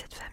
cette famille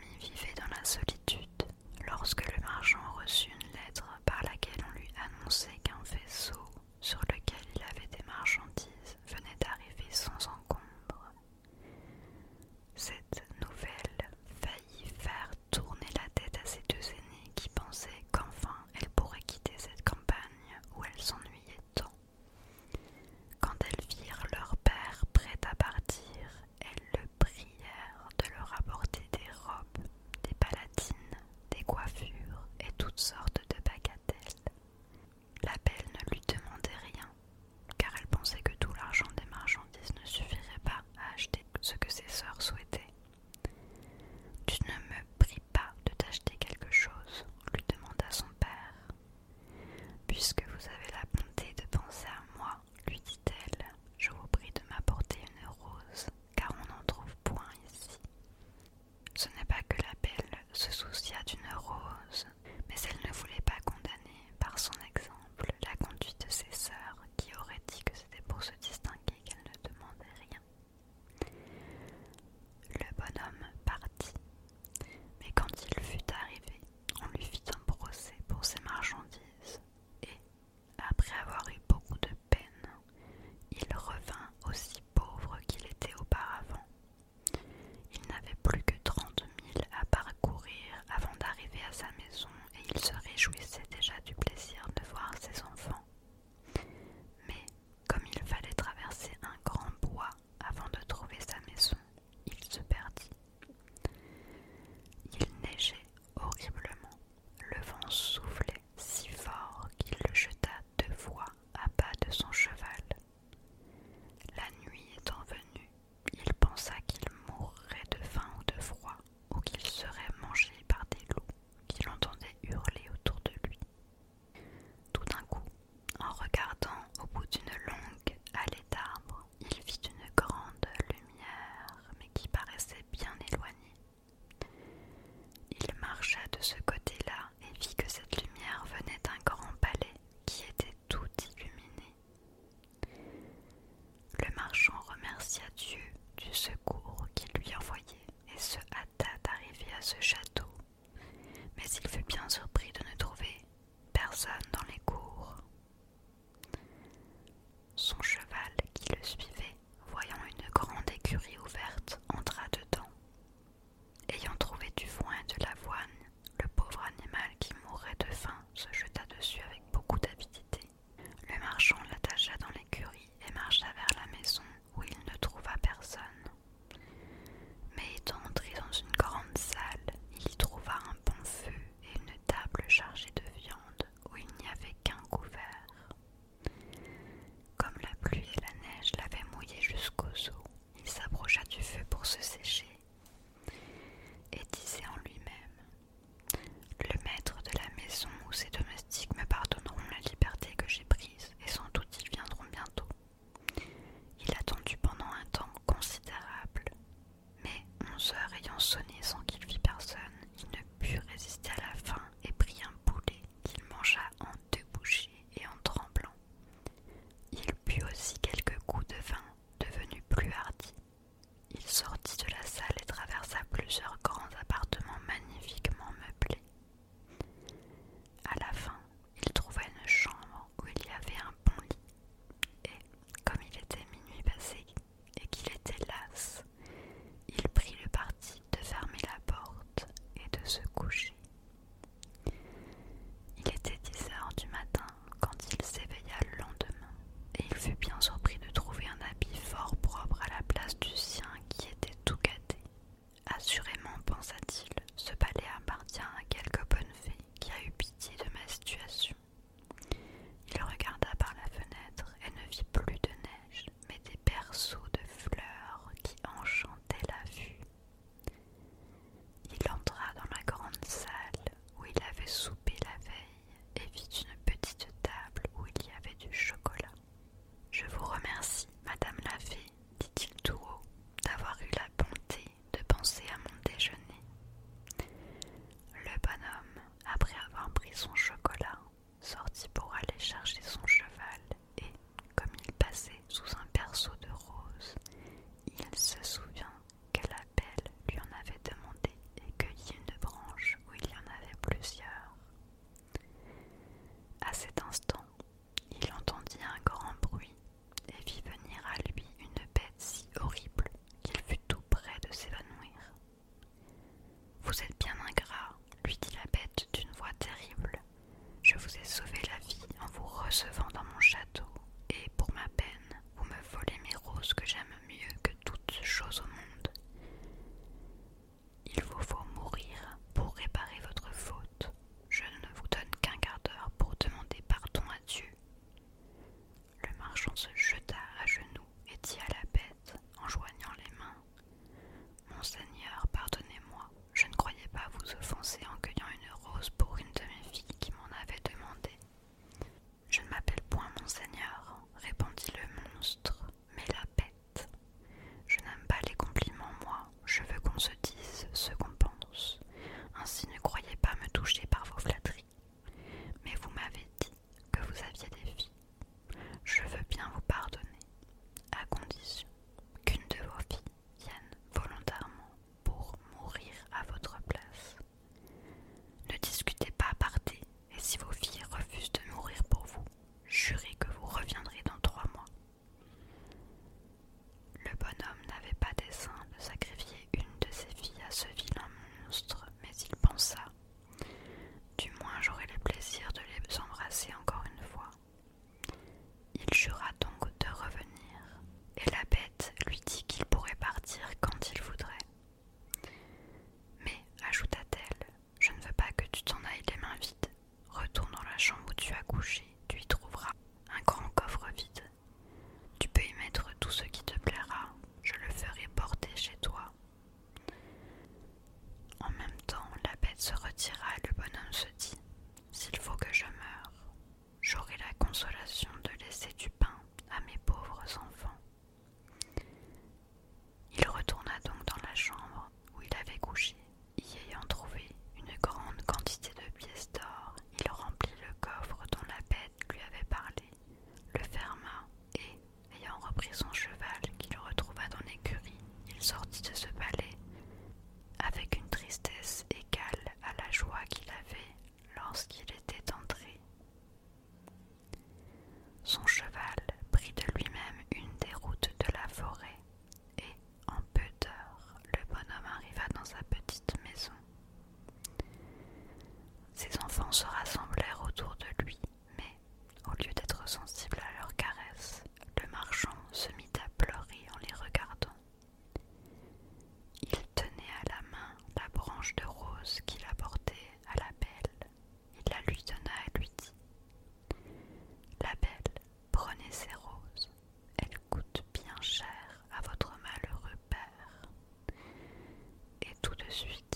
suite.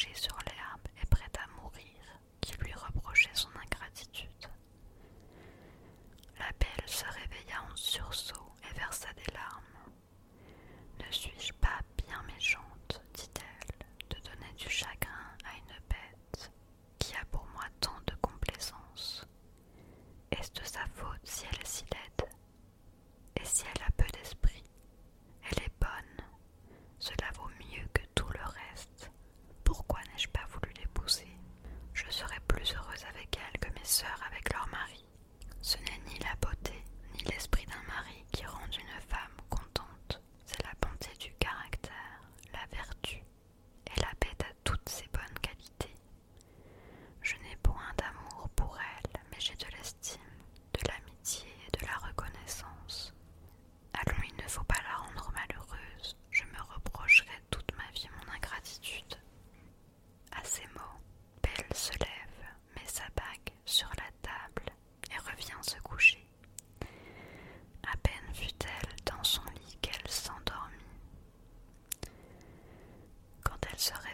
Bête couchée sur Quand